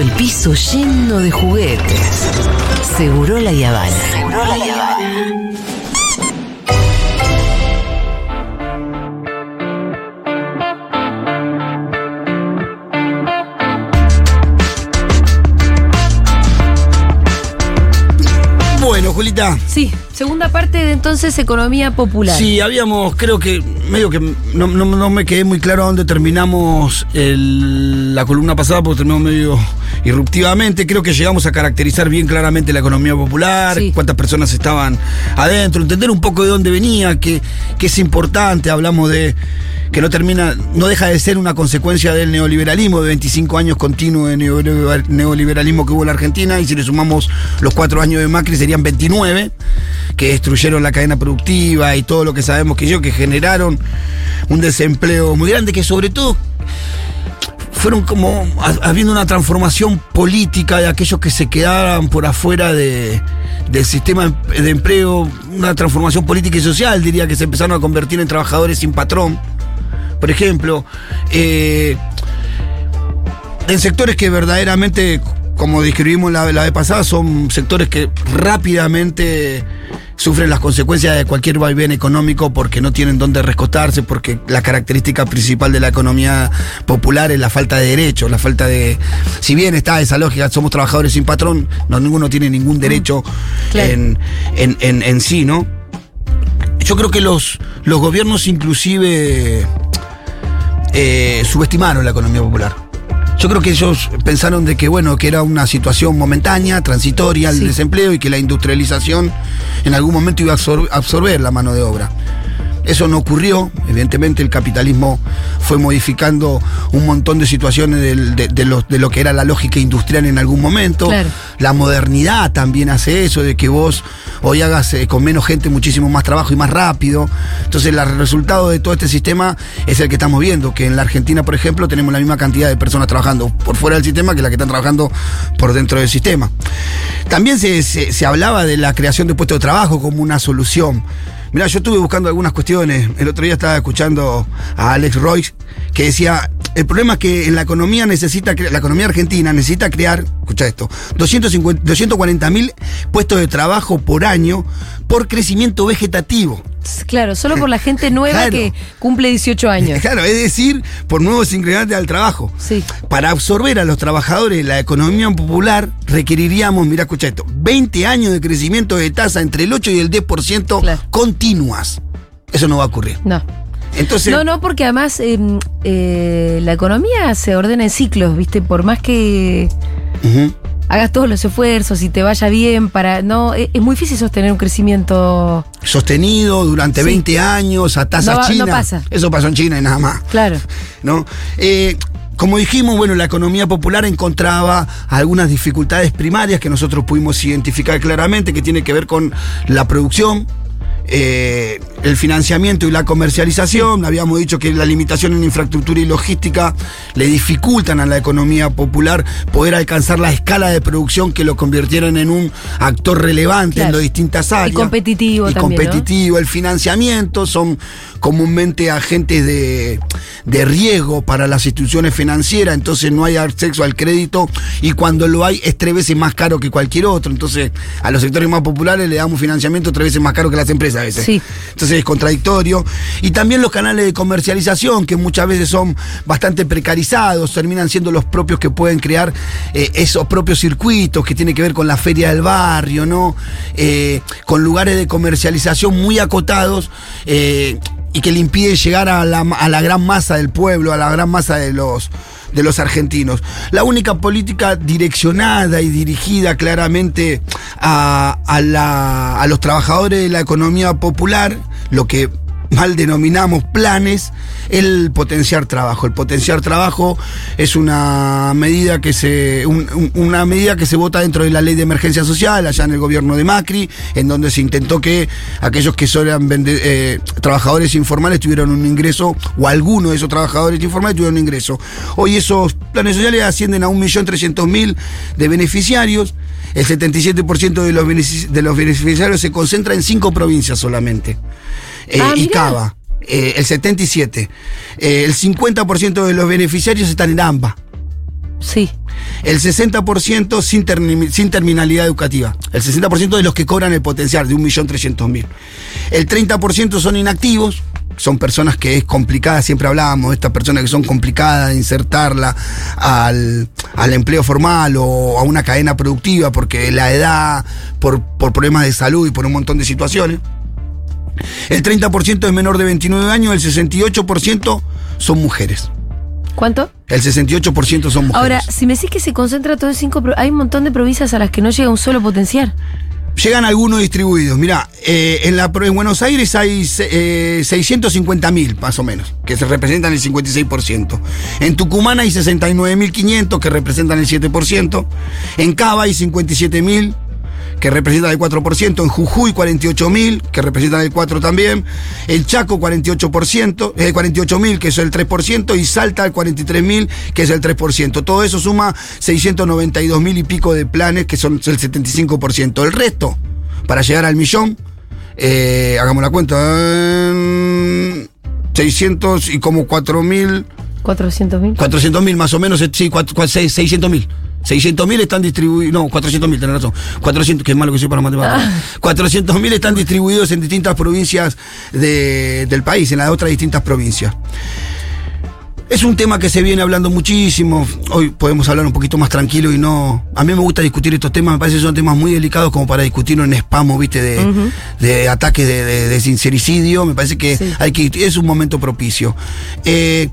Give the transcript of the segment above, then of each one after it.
el piso lleno de juguetes. Seguro la Yavana. Seguro la Yavana. Julita. Sí, segunda parte de entonces economía popular. Sí, habíamos, creo que, medio que no, no- no me quedé muy claro a dónde terminamos el- la columna pasada, porque terminamos medio irruptivamente. Creo que llegamos a caracterizar bien claramente la economía popular, Sí. cuántas personas estaban adentro, entender un poco de dónde venía, que, que es importante. Hablamos de que no termina, no deja de ser una consecuencia del neoliberalismo, de 25 años continuos de neoliber- neoliberalismo que hubo en la Argentina, y si le sumamos los cuatro años de Macri serían 29, que destruyeron la cadena productiva y todo lo que sabemos que yo, que generaron un desempleo muy grande, que sobre todo fueron como ha- habiendo una transformación política de aquellos que se quedaban por afuera de- del sistema de empleo, una transformación política y social, diría que se empezaron a convertir en trabajadores sin patrón, por ejemplo, eh, en sectores que verdaderamente, como describimos la, la vez pasada, son sectores que rápidamente sufren las consecuencias de cualquier vaivén económico porque no tienen dónde rescotarse, porque la característica principal de la economía popular es la falta de derechos, la falta de... Si bien está esa lógica, somos trabajadores sin patrón, no, ninguno tiene ningún derecho claro. en, en- en- en sí, ¿no? Yo creo que los, los gobiernos inclusive eh, subestimaron la economía popular. Yo creo que ellos pensaron de que bueno, que era una situación momentánea, transitoria, el Sí. desempleo y que la industrialización en algún momento iba a absor- absorber la mano de obra. Eso no ocurrió, evidentemente el capitalismo fue modificando un montón de situaciones del- de, de lo, de lo que era la lógica industrial en algún momento. Claro. La modernidad también hace eso, de que vos hoy hagas eh, con menos gente muchísimo más trabajo y más rápido. Entonces el resultado de todo este sistema es el que estamos viendo, que en la Argentina, por ejemplo, tenemos la misma cantidad de personas trabajando por fuera del sistema que las que están trabajando por dentro del sistema. También se, se- se hablaba de la creación de puestos de trabajo como una solución. Mirá, yo estuve buscando algunas cuestiones. El otro día estaba escuchando a Alex Royce que decía, el problema es que en la economía necesita, la economía argentina necesita crear, escucha esto, 250 240 mil puestos de trabajo por año por crecimiento vegetativo. Claro, solo por la gente nueva Claro. que cumple 18 años. Claro, es decir, por nuevos ingredientes al trabajo. Sí. Para absorber a los trabajadores la economía popular requeriríamos, mira, escucha esto, 20 años de crecimiento de tasa entre el 8 y el 10% Claro. continuas. Eso no va a ocurrir. No. Entonces, No, no, porque además eh, eh, la economía se ordena en ciclos, ¿viste? Por más que. Hagas todos los esfuerzos y te vaya bien para. No, es, es muy difícil sostener un crecimiento. sostenido durante Sí. 20 años a tasas No va- no pasa. Eso pasó en China y nada más. Claro. ¿no? Eh, como dijimos, bueno, la economía popular encontraba algunas dificultades primarias que nosotros pudimos identificar claramente, que tiene que ver con la producción, eh, el financiamiento y la comercialización. Habíamos dicho que la limitación en infraestructura y logística le dificultan a la economía popular poder alcanzar la escala de producción que lo convirtieran en un actor relevante en las distintas Y áreas. competitivo Y también, ¿no? competitivo. El financiamiento son comúnmente agentes de, de riesgo para las instituciones financieras, entonces no hay acceso al crédito y cuando lo hay es tres veces más caro que cualquier otro. Entonces a los sectores más populares le damos financiamiento tres veces más caro que las empresas a veces. Sí. Entonces es contradictorio. Y también los canales de comercialización, que muchas veces son bastante precarizados, terminan siendo los propios que pueden crear eh, esos propios circuitos que tienen que ver con la feria del barrio, ¿no? Eh, con lugares de comercialización muy acotados. eh, y que le impide llegar a la gran masa del pueblo, a la gran masa de los, de los argentinos. La única política direccionada y dirigida claramente a, a la- a los trabajadores de la economía popular, lo que mal denominamos planes, el potenciar trabajo. El potenciar trabajo es una medida que se un- un- una medida que se vota dentro de la ley de emergencia social allá en el gobierno de Macri, en donde se intentó que aquellos que eran eh, trabajadores informales tuvieran un ingreso o algunos de esos trabajadores informales tuvieran un ingreso. Hoy esos planes sociales ascienden a 1.300.000 de beneficiarios. El 77% de los, de los beneficiarios se concentra en cinco provincias solamente. Eh, Ah, y. Cava, eh, el 77. Eh, el 50% de los beneficiarios están en AMBA. Sí. El 60% sin, termi- sin terminalidad educativa. El 60% de los que cobran el potencial de 1.300.000. El 30% son inactivos. Son personas que es complicada, siempre hablábamos de estas personas que son complicadas de insertarla al, al empleo formal o a una cadena productiva porque la edad, por, por problemas de salud y por un montón de situaciones. El 30% es menor de 29 años, el 68% son mujeres. ¿Cuánto? El 68% son mujeres. Ahora, si me decís que se concentra todo en cinco, hay un montón de provincias a las que no llega un solo potencial. Llegan algunos distribuidos. Mirá, eh, en, la, pro- en Buenos Aires hay eh, 650.000 más o menos, que se representan el 56%. En Tucumán hay 69.500 que representan el 7%. En Cava hay 57.000 que representan el 4%, en Jujuy 48.000, que representan el 4% también, el Chaco 48%, eh, 48.000, que es el 3%, y Salta el 43.000, que es el 3%. Todo eso suma 692.000 y pico de planes, que son el 75%. El resto, para llegar al millón, eh, hagamos la cuenta, eh, 600 y como 4.000... 400.000. 400.000 más o menos, eh, sí, 600.000. 600.000 están distribuidos, no, 400.000, tenés razón. 400, que es malo que soy para matemáticas. Ah. 400.000 están distribuidos en distintas provincias del país, en las otras distintas provincias. Es un tema que se viene hablando muchísimo. Hoy podemos hablar un poquito más tranquilo y no. A mí me gusta discutir estos temas, me parece que son temas muy delicados como para discutirlo en spam, ¿viste? De, uh de ataques de, sincericidio. Me parece que hay que. Es un momento propicio. Eh,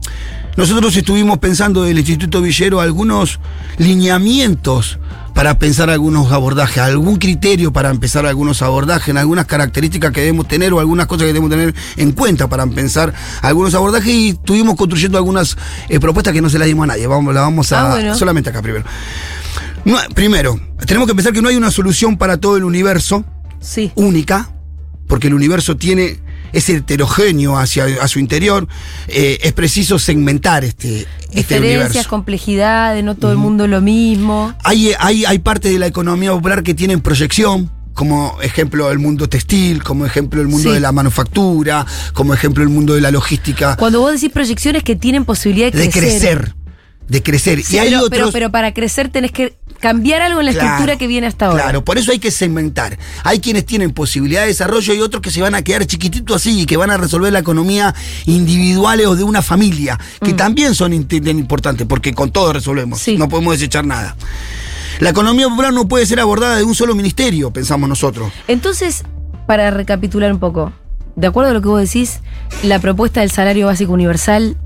nosotros estuvimos pensando del Instituto Villero algunos lineamientos para pensar algunos abordajes, algún criterio para empezar algunos abordajes, algunas características que debemos tener o algunas cosas que debemos tener en cuenta para pensar algunos abordajes y estuvimos construyendo algunas eh, propuestas que no se las dimos a nadie. Vamos, la vamos a Ah, bueno. solamente acá primero. No, primero, tenemos que pensar que no hay una solución para todo el universo Sí. única, porque el universo tiene es heterogéneo hacia a su interior, eh, es preciso segmentar este, este Diferencias, universo. complejidades, no todo el mundo lo mismo. Hay, hay, hay partes de la economía popular que tienen proyección, como ejemplo el mundo textil, como ejemplo el mundo Sí. de la manufactura, como ejemplo el mundo de la logística, Cuando vos decís proyecciones que tienen posibilidad de de crecer. crecer, de crecer. Sí, y hay pero, otros, pero, pero para crecer tenés que cambiar algo en la Claro, estructura que viene hasta ahora. Claro, por eso hay que segmentar. Hay quienes tienen posibilidad de desarrollo y otros que se van a quedar chiquititos así y que van a resolver la economía individuales o de una familia, que también son importantes, porque con todo resolvemos. Mm. Sí. No podemos desechar nada. La economía popular no puede ser abordada de un solo ministerio, pensamos nosotros. Entonces, para recapitular un poco, de acuerdo a lo que vos decís, la propuesta del salario básico universal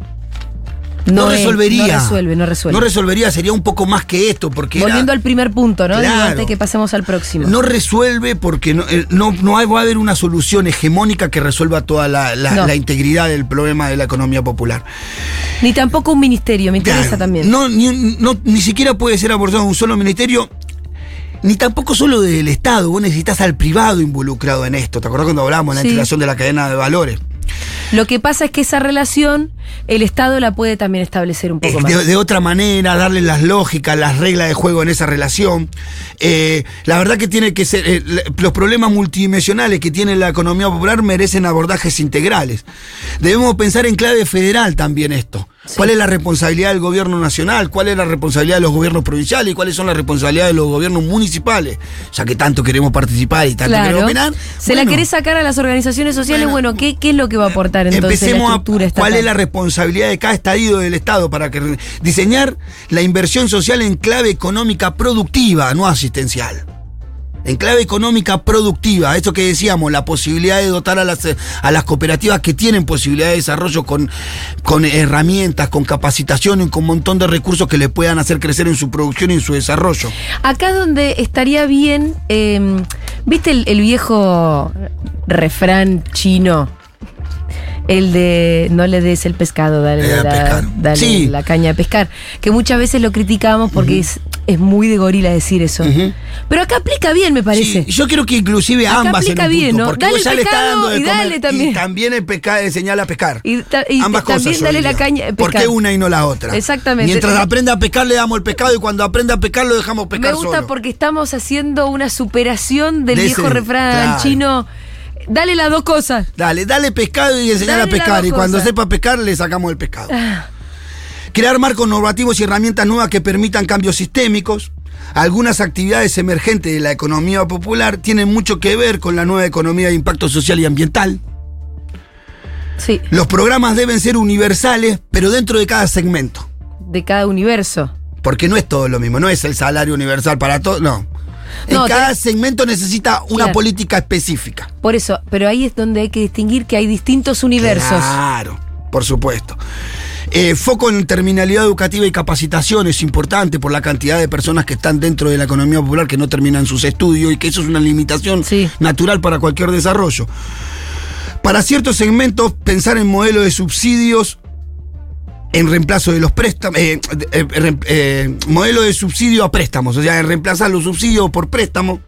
no, No, es- resolvería. no resuelve, no resuelve. No resolvería, sería un poco más que esto, porque era- Volviendo al primer punto, ¿no? Claro. antes que pasemos al próximo. No resuelve porque no, eh, no, no hay- va a haber una solución hegemónica que resuelva toda la, la- No. la integridad del problema de la economía popular. Ni tampoco un ministerio, me interesa Claro, también. No ni, no- ni siquiera puede ser abordado un solo ministerio, ni tampoco solo del Estado. Vos necesitas al privado involucrado en esto. ¿Te acordás cuando hablábamos de la Sí. integración de la cadena de valores? Lo que pasa es que esa relación, el Estado la puede también establecer un poco Eh, más. de, de otra manera, darle las lógicas, las reglas de juego en esa relación. Eh, la verdad que tiene que ser. eh, los problemas multidimensionales que tiene la economía popular merecen abordajes integrales. Debemos pensar en clave federal también esto. ¿Cuál es la responsabilidad del gobierno nacional? ¿Cuál es la responsabilidad de los gobiernos provinciales? ¿Y cuáles son las responsabilidades de los gobiernos municipales? Ya que tanto queremos participar y tanto Claro. queremos opinar. Se la querés sacar a las organizaciones sociales, Bueno, bueno, ¿qué, ¿qué es lo que va a aportar entonces Empecemos la a estructura cuál estatal? es la responsabilidad de cada estadio del Estado para que diseñar la inversión social en clave económica productiva, no asistencial. En clave económica productiva, esto que decíamos, la posibilidad de dotar a las, eh, a las cooperativas que tienen posibilidad de desarrollo con, con herramientas, con capacitación y con un montón de recursos que les puedan hacer crecer en su producción y en su desarrollo. Acá donde estaría bien, eh, ¿viste el viejo refrán chino? El de no le des el pescado, dale, Eh, la, pescar. dale Sí. la caña de pescar. Que muchas veces lo criticábamos porque es, es muy de gorila decir eso. Pero acá aplica bien, me parece. Sí, yo creo que inclusive Acá ambas en aplica un bien, punto, ¿no? porque Dale vos ya el le estás pescado dando de y comer dale también. y también el pescado enseñar a pescar. Y ta- y ambas ta- cosas. también dale la caña de ¿Por qué pescar. una y no la otra? Exactamente. Mientras aprenda a pescar le damos el pescado y cuando aprenda a pescar lo dejamos pescar Me gusta solo. porque estamos haciendo una superación del De viejo ese- refrán claro. chino. Dale las dos cosas. Dale, dale pescado y enseñar a pescar y cuando cosas. sepa pescar le sacamos el pescado. Ah, Crear marcos normativos y herramientas nuevas que permitan cambios sistémicos. Algunas actividades emergentes de la economía popular tienen mucho que ver con la nueva economía de impacto social y ambiental. Sí, Los programas deben ser universales, pero dentro de cada segmento. de cada universo. Porque no es todo lo mismo, no es el salario universal para todos, no. En cada tenés- segmento necesita una Claro. política específica. Por eso, pero ahí es donde hay que distinguir que hay distintos universos. Claro, por supuesto. Eh, foco en terminalidad educativa y capacitación es importante por la cantidad de personas que están dentro de la economía popular que no terminan sus estudios y que eso es una limitación Sí. natural para cualquier desarrollo. Para ciertos segmentos, pensar en modelos de subsidios en reemplazo de los préstamos, eh, eh, eh, modelo de subsidio a préstamos, o sea, en reemplazar los subsidios por préstamo.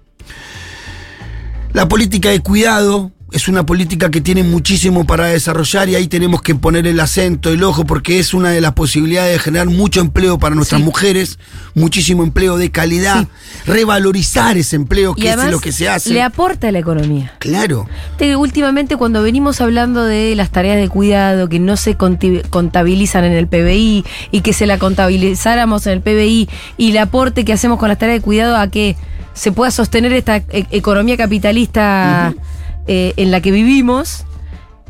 La política de cuidado es una política que tiene muchísimo para desarrollar y ahí tenemos que poner el acento, el ojo, porque es una de las posibilidades de generar mucho empleo para nuestras Sí. mujeres, muchísimo empleo de calidad, revalorizar ese empleo Y que es lo que se hace. le aporta a la economía. Claro. Te- Últimamente cuando venimos hablando de las tareas de cuidado que no se contabilizan en el PBI y que se la contabilizáramos en el PBI y el aporte que hacemos con las tareas de cuidado a que se pueda sostener esta e- economía capitalista eh, en la que vivimos,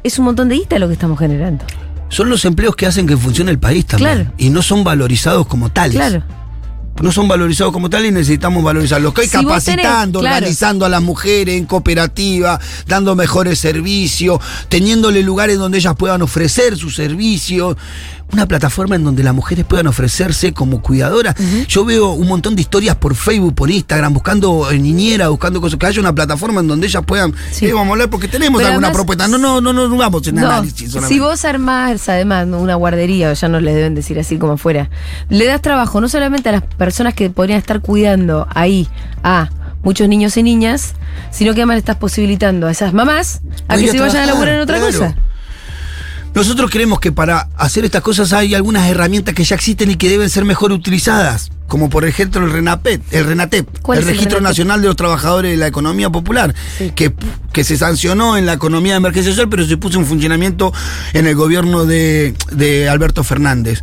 es un montón de guita lo que estamos generando. Son los empleos que hacen que funcione el país también. Claro. Y no son valorizados como tales. Claro. no son valorizados como tal y necesitamos valorizarlos. Que hay Si capacitando, tenés, claro. organizando a las mujeres en cooperativa, dando mejores servicios, teniéndole lugares donde ellas puedan ofrecer sus servicios. Una plataforma en donde las mujeres puedan ofrecerse como cuidadoras. Yo veo un montón de historias por Facebook, por Instagram, buscando eh, niñera, buscando cosas. Que haya una plataforma en donde ellas puedan. Sí. Eh, vamos a hablar porque tenemos Pero alguna además- propuesta. No, no, no, no, no vamos en No, análisis solamente. si vos armás además una guardería, ya no les deben decir así como fuera, le das trabajo no solamente a las personas que podrían estar cuidando ahí a muchos niños y niñas, sino que además le estás posibilitando a esas mamás a Podría que se vayan a laburar en otra claro. cosa. Nosotros creemos que para hacer estas cosas hay algunas herramientas que ya existen y que deben ser mejor utilizadas, como por ejemplo el RENAPET, el RENATEP, ¿Cuál el Registro? Nacional de los Trabajadores de la Economía Popular, Sí. que, que se sancionó en la economía de emergencia social, pero se puso en funcionamiento en el gobierno de, de Alberto Fernández.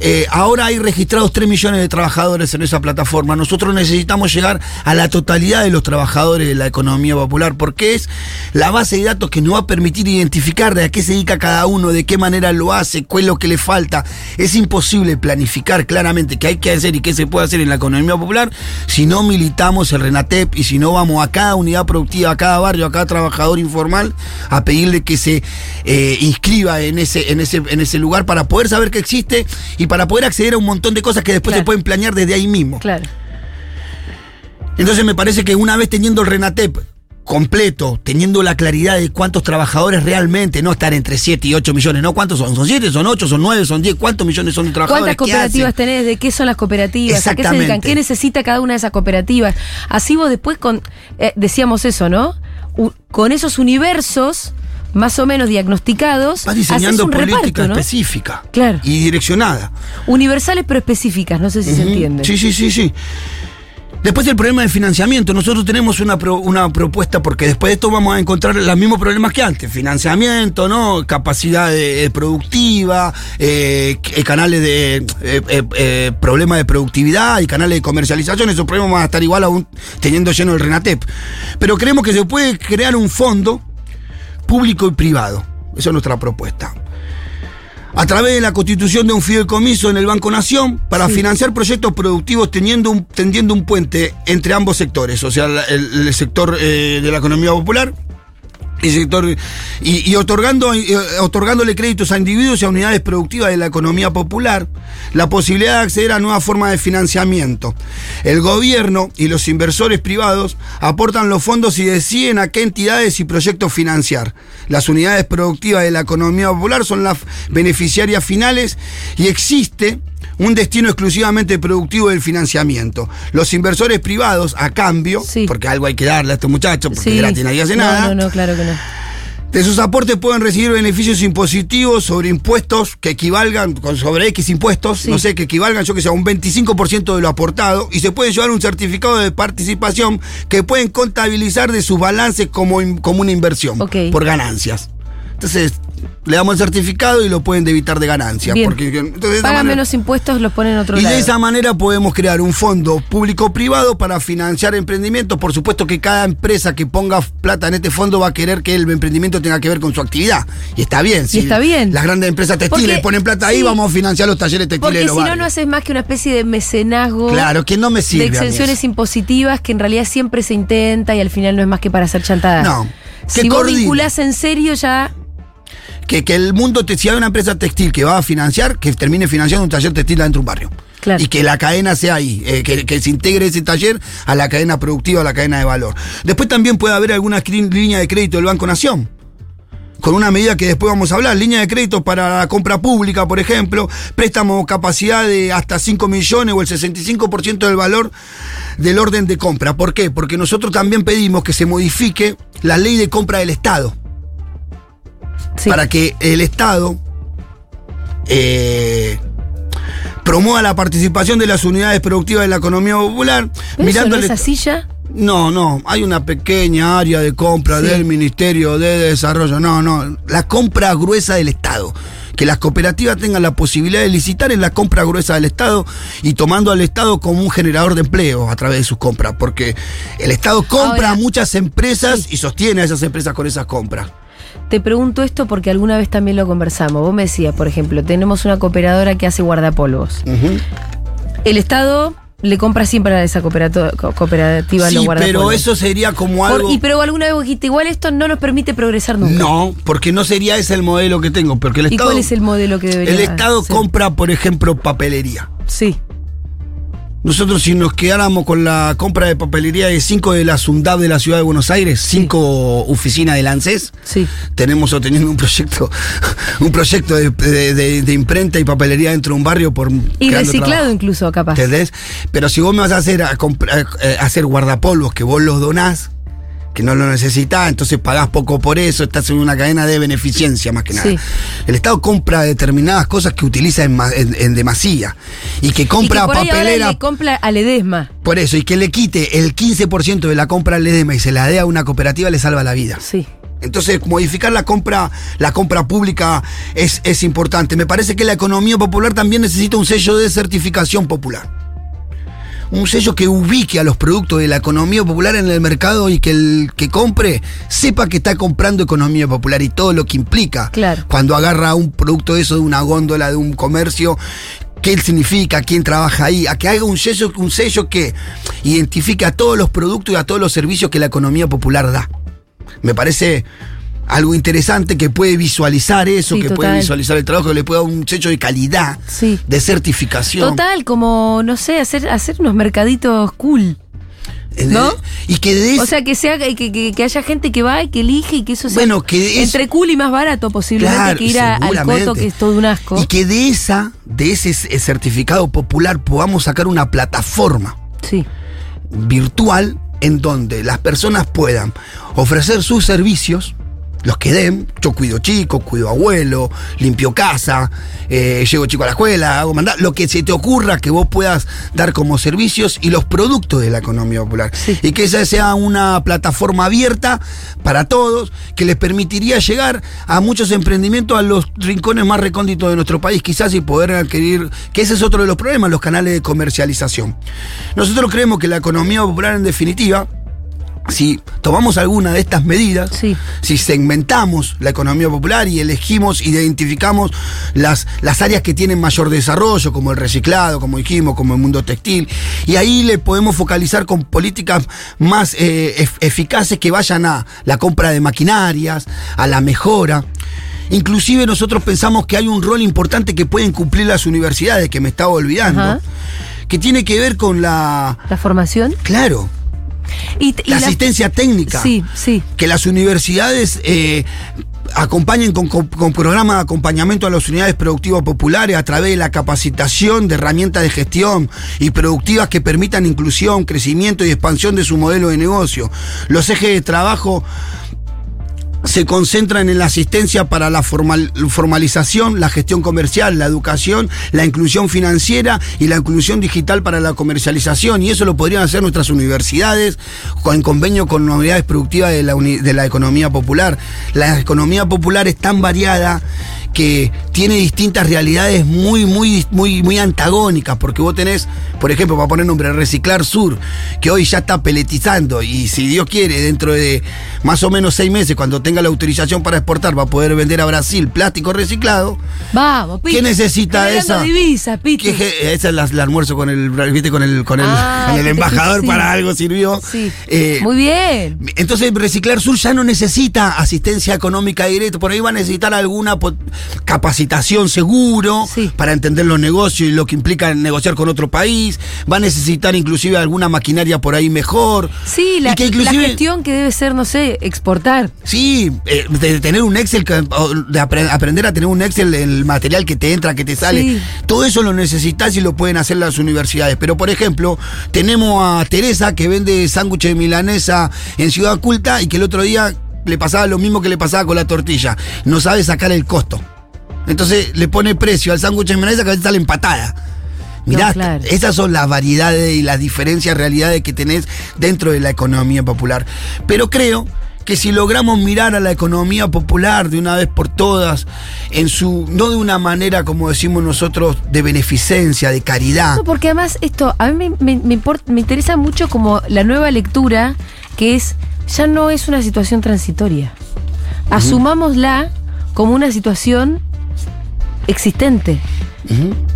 Eh, ahora hay registrados 3 millones de trabajadores en esa plataforma. Nosotros necesitamos llegar a la totalidad de los trabajadores de la economía popular, porque es la base de datos que nos va a permitir identificar de a qué se dedica cada uno, de qué manera lo hace, cuál es lo que le falta. Es imposible planificar claramente qué hay que hacer y qué se puede hacer en la economía popular si no militamos el RENATEP y si no vamos a cada unidad productiva, a cada barrio, a cada trabajador informal a pedirle que se eh, inscriba en ese, en, ese, lugar para poder saber que existe y para poder acceder a un montón de cosas que después Claro. se pueden planear desde ahí mismo. Claro. Entonces me parece que una vez teniendo el RENATEP completo, teniendo la claridad de cuántos trabajadores realmente, no estar entre 7 y 8 millones, ¿no? ¿Cuántos son? ¿Son 7, son 8, son 9, son 10? ¿Cuántos millones son de trabajadores? ¿Cuántas ¿Qué cooperativas tenés? ¿De qué son las cooperativas? ¿A qué se dedican? ¿Qué necesita cada una de esas cooperativas? Así vos después con, eh, decíamos eso, ¿no? U- con esos universos más o menos diagnosticados, Vas diseñando un política reparto, ¿no? específica. Claro. Y direccionada. Universales pero específicas, no sé si se entiende. Sí, sí, sí, sí. Después el problema de financiamiento. Nosotros tenemos una, pro- una propuesta porque después de esto vamos a encontrar los mismos problemas que antes. Financiamiento, ¿no? Capacidad eh, productiva, eh, eh, canales de eh, problemas de productividad y canales de comercialización. Esos problemas van a estar igual aún teniendo lleno el RENATEP. Pero creemos que se puede crear un fondo público y privado. Esa es nuestra propuesta a través de la constitución de un fideicomiso en el Banco Nación para financiar proyectos productivos teniendo un, tendiendo un puente entre ambos sectores, o sea, el sector eh, de la economía popular y, sector, y, otorgando, eh, otorgándole créditos a individuos y a unidades productivas de la economía popular, la posibilidad de acceder a nuevas formas de financiamiento. El gobierno y los inversores privados aportan los fondos y deciden a qué entidades y proyectos financiar. Las unidades productivas de la economía popular son las beneficiarias finales y existe un destino exclusivamente productivo del financiamiento. Los inversores privados, a cambio, Sí. porque algo hay que darle a estos muchachos, porque Sí. gratis nadie hace no, nada. No, no, claro que no. De sus aportes pueden recibir beneficios impositivos sobre impuestos que equivalgan, con- sobre X impuestos, Sí. no sé, que equivalgan, yo que sé, a un 25% de lo aportado, y se puede llevar un certificado de participación que pueden contabilizar de sus balances como, como una inversión Ok. por ganancias. Entonces, le damos el certificado y lo pueden debitar de ganancia. Bien. Porque, entonces, de esa Pagan manera- menos impuestos, los ponen en otro y lado. de esa manera podemos crear un fondo público-privado para financiar emprendimientos. Por supuesto que cada empresa que ponga plata en este fondo va a querer que el emprendimiento tenga que ver con su actividad. Y está bien. Si está bien. Las grandes empresas textiles Porque- ponen plata ahí, sí. vamos a financiar los talleres textiles Porque si no, no haces más que una especie de mecenazgo. Claro, que no me sirve. de exenciones impositivas que en realidad siempre se intenta y al final no es más que para hacer chantada. No. Que Si vos coordine. vinculás en serio ya. Que, que el mundo, te, si hay una empresa textil que va a financiar, que termine financiando un taller textil dentro de un barrio. Claro. Y que la cadena sea ahí, eh, que, que se integre ese taller a la cadena productiva, a la cadena de valor. Después también puede haber alguna línea de crédito del Banco Nación. Con una medida que después vamos a hablar, línea de crédito para la compra pública, por ejemplo, préstamo capacidad de hasta 5 millones o el 65% del valor del orden de compra. ¿Por qué? Porque nosotros también pedimos que se modifique la ley de compra del Estado Sí. para que el Estado eh, promueva la participación de las unidades productivas de la economía popular. ¿Pero eso no es est- así ya? no, no, hay una pequeña área de compra Sí. del Ministerio de Desarrollo. No, no, la compra gruesa del Estado. Que las cooperativas tengan la posibilidad de licitar en la compra gruesa del Estado y tomando al Estado como un generador de empleo a través de sus compras. Porque el Estado compra Ahora, a muchas empresas y sostiene a esas empresas con esas compras. Te pregunto esto porque alguna vez también lo conversamos. Vos me decías, por ejemplo, tenemos una cooperadora que hace guardapolvos. Ujú. El Estado le compra siempre a esa cooperativa los Sí, guardapolvos. pero eso sería como Por- algo. y pero alguna vez vos dijiste, igual esto no nos permite progresar nunca. No, porque no sería ese el modelo que tengo. Porque el ¿Y Estado. cuál es el modelo que debería El Estado compra, por ejemplo, papelería. Sí, Nosotros, si nos quedáramos con la compra de papelería de cinco de la SUNDAB de la ciudad de Buenos Aires, cinco oficinas del ANSES, sí. tenemos obteniendo un proyecto, un proyecto de, de- de- de imprenta y papelería dentro de un barrio por Y reciclado trabajo. incluso, capaz. ¿Entendés? Pero si vos me vas a hacer a comprar- eh, hacer guardapolvos que vos los donás, que no lo necesitas, entonces pagás poco por eso, estás en una cadena de beneficencia más que nada. Sí. El Estado compra determinadas cosas que utiliza en, en- en demasía y que y compra que por ahí ahora papelera le compra a Ledesma. por eso y que le quite el 15% de la compra al Ledesma y se la dé a una cooperativa le salva la vida. Sí. Entonces, modificar la compra, la compra pública es, es importante. Me parece que la economía popular también necesita un sello de certificación popular. Un sello que ubique a los productos de la economía popular en el mercado y que el que compre sepa que está comprando economía popular y todo lo que implica. Claro. Cuando agarra un producto de eso de una góndola, de un comercio, qué significa, quién trabaja ahí, a que haga un sello, un sello que identifique a todos los productos y a todos los servicios que la economía popular da. Me parece algo interesante que puede visualizar eso, Sí, que puede visualizar el trabajo, que le pueda dar un sello de calidad, Sí. de certificación. Total, como, no sé, hacer, hacer unos mercaditos cool. Eh, ¿no? Y que de O sea, que sea que, que- que haya gente que va y que elige y que eso sea Bueno, que entre cool y más barato posiblemente Claro, que ir a- al coto, que es todo un asco. Y que de esa, de ese c- certificado popular podamos sacar una plataforma Sí, virtual en donde las personas puedan ofrecer sus servicios, los que den, yo cuido chicos, cuido abuelo, limpio casa, eh, llevo chico a la escuela, hago mandar, lo que se te ocurra que vos puedas dar como servicios y los productos de la economía popular. Sí. Y que esa sea una plataforma abierta para todos, que les permitiría llegar a muchos emprendimientos a los rincones más recónditos de nuestro país, quizás y poder adquirir, que ese es otro de los problemas, los canales de comercialización. Nosotros creemos que la economía popular en definitiva, si tomamos alguna de estas medidas, Sí. si segmentamos la economía popular y elegimos, identificamos las, las áreas que tienen mayor desarrollo, como el reciclado, como dijimos, como el mundo textil, y ahí le podemos focalizar con políticas más eh, ef- eficaces que vayan a la compra de maquinarias, a la mejora. Inclusive nosotros pensamos que hay un rol importante que pueden cumplir las universidades, que me estaba olvidando, Ajá. que tiene que ver con la... la formación. Claro, Y, y la asistencia técnica. Sí, sí. Que las universidades eh, acompañen con, con- con programas de acompañamiento a las unidades productivas populares a través de la capacitación de herramientas de gestión y productivas que permitan inclusión, crecimiento y expansión de su modelo de negocio. Los ejes de trabajo se concentran en la asistencia para la formal- formalización, la gestión comercial, la educación, la inclusión financiera y la inclusión digital para la comercialización. Y eso lo podrían hacer nuestras universidades en convenio con unidades productivas de la, de la economía popular. La economía popular es tan variada que tiene distintas realidades muy, muy, muy, muy antagónicas, porque vos tenés, por ejemplo, para poner nombre, Reciclar Sur, que hoy ya está peletizando, y si Dios quiere, dentro de más o menos seis meses, cuando tenga la autorización para exportar, va a poder vender a Brasil plástico reciclado. Vamos, Pitu. ¿Qué necesita esa? que- esa es la, la almuerzo con el, ¿viste? Con el, con el, Ah, con el embajador sí. para algo sirvió. Sí. Eh, Muy bien. entonces, Reciclar Sur ya no necesita asistencia económica directa, por ahí va a necesitar alguna capacitación seguro Sí. para entender los negocios y lo que implica negociar con otro país, va a necesitar inclusive alguna maquinaria por ahí mejor. Sí, la, que gestión que debe ser, no sé, exportar. Sí, eh, de tener un Excel, de apre- aprender a tener un Excel, el material que te entra, que te sale, Sí. todo eso lo necesitas y lo pueden hacer las universidades. Pero, por ejemplo, tenemos a Teresa que vende sándwiches de milanesa en Ciudad Culta y que el otro día le pasaba lo mismo que le pasaba con la tortilla. No sabe sacar el costo. Entonces le pone precio al sándwich de milanesa que a veces sale empatada. Mirá, No, claro. esas son las variedades y las diferencias, realidades que tenés dentro de la economía popular. Pero creo que si logramos mirar a la economía popular de una vez por todas, en su, no de una manera como decimos nosotros, de beneficencia, de caridad. No, porque además esto, a mí me, me- me import- me interesa mucho como la nueva lectura, que es, ya no es una situación transitoria. Asumámosla como una situación existente.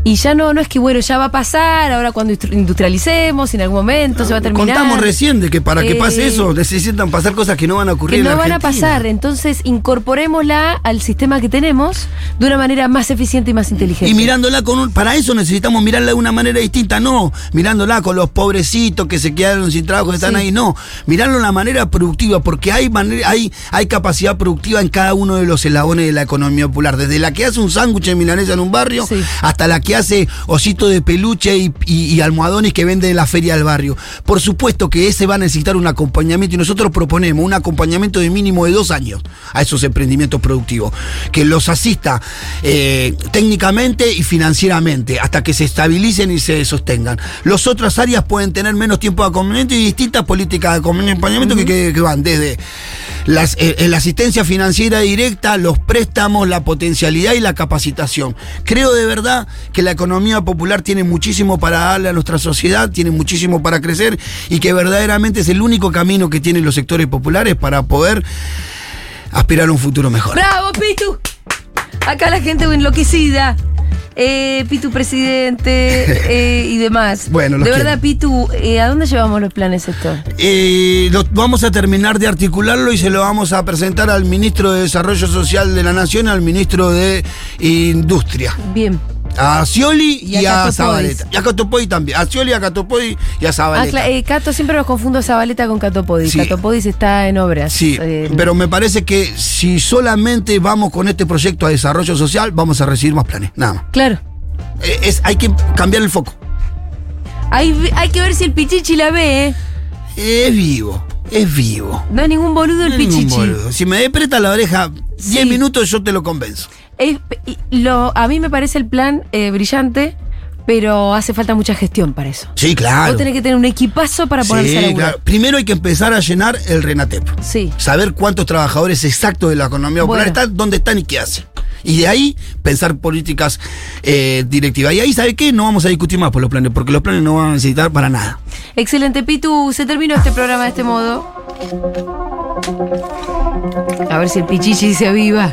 Y ya no, no es que, bueno, ya va a pasar, ahora cuando industri- industrialicemos, en algún momento se va a terminar. Contamos recién de que para que Eh, pase eso necesitan pasar cosas que no van a ocurrir que en no van a pasar. Entonces, incorporémosla al sistema que tenemos de una manera más eficiente y más inteligente. Y mirándola con un, para eso necesitamos mirarla de una manera distinta, no, mirándola con los pobrecitos que se quedaron sin trabajo, que están Sí. ahí, no, mirarlo de una manera productiva, porque hay manera, hay, hay capacidad productiva en cada uno de los eslabones de la economía popular, desde la que hace un sándwich de milanesa en un barrio, Sí. Hasta la que hace osito de peluche y, y- y almohadones que vende en la feria del barrio. Por supuesto que ese va a necesitar un acompañamiento y nosotros proponemos un acompañamiento de mínimo de dos años a esos emprendimientos productivos, que los asista eh, técnicamente y financieramente hasta que se estabilicen y se sostengan. Las otras áreas pueden tener menos tiempo de acompañamiento y distintas políticas de acompañamiento que, que- que van desde las, eh, la asistencia financiera directa, los préstamos, la potencialidad y la capacitación. Creo de verdad que la economía popular tiene muchísimo para darle a nuestra sociedad, tiene muchísimo para crecer y que verdaderamente es el único camino que tienen los sectores populares para poder aspirar a un futuro mejor. ¡Bravo, Pitu! Acá la gente enloquecida. Eh, Pitu presidente eh, y demás. Bueno, De verdad, quiero. Pitu, eh, ¿a dónde llevamos los planes estos? Eh, lo- vamos a terminar de articularlo y se lo vamos a presentar al ministro de Desarrollo Social de la Nación, al ministro de Industria. Bien. A Scioli Y y, a a Zabaleta. Y a Catopoy también. A Scioli, a Catopoy y a Ah, Zabaleta. cla- eh, Cato, siempre los confundo Zabaleta con Cato Podis. Sí. Cato Podis está en obras. Sí, Eh, pero me parece que si solamente vamos con este proyecto a desarrollo social, vamos a recibir más planes. Nada más. Claro. Eh, es, hay que cambiar el foco. Hay, hay que ver si el Pichichi la ve, ¿eh? Es vivo, es vivo. No es ningún boludo el No Pichichi. boludo. Si me depreta la oreja 10 Sí. minutos, yo te lo convenzo. Es- lo, a mí me parece el plan eh, brillante, pero hace falta mucha gestión para eso. Sí, claro. Vos tenés que tener un equipazo para ponerse Sí, a claro. Primero hay que empezar a llenar el RENATEP. Sí. Saber cuántos trabajadores exactos de la economía popular Bueno. están, dónde están y qué hacen. Y de ahí pensar políticas eh, directivas. Y ahí, ¿sabe qué? No vamos a discutir más por los planes, porque los planes no van a necesitar para nada. Excelente, Pitu. Se terminó este programa de este modo. A ver si el Pichichi se aviva.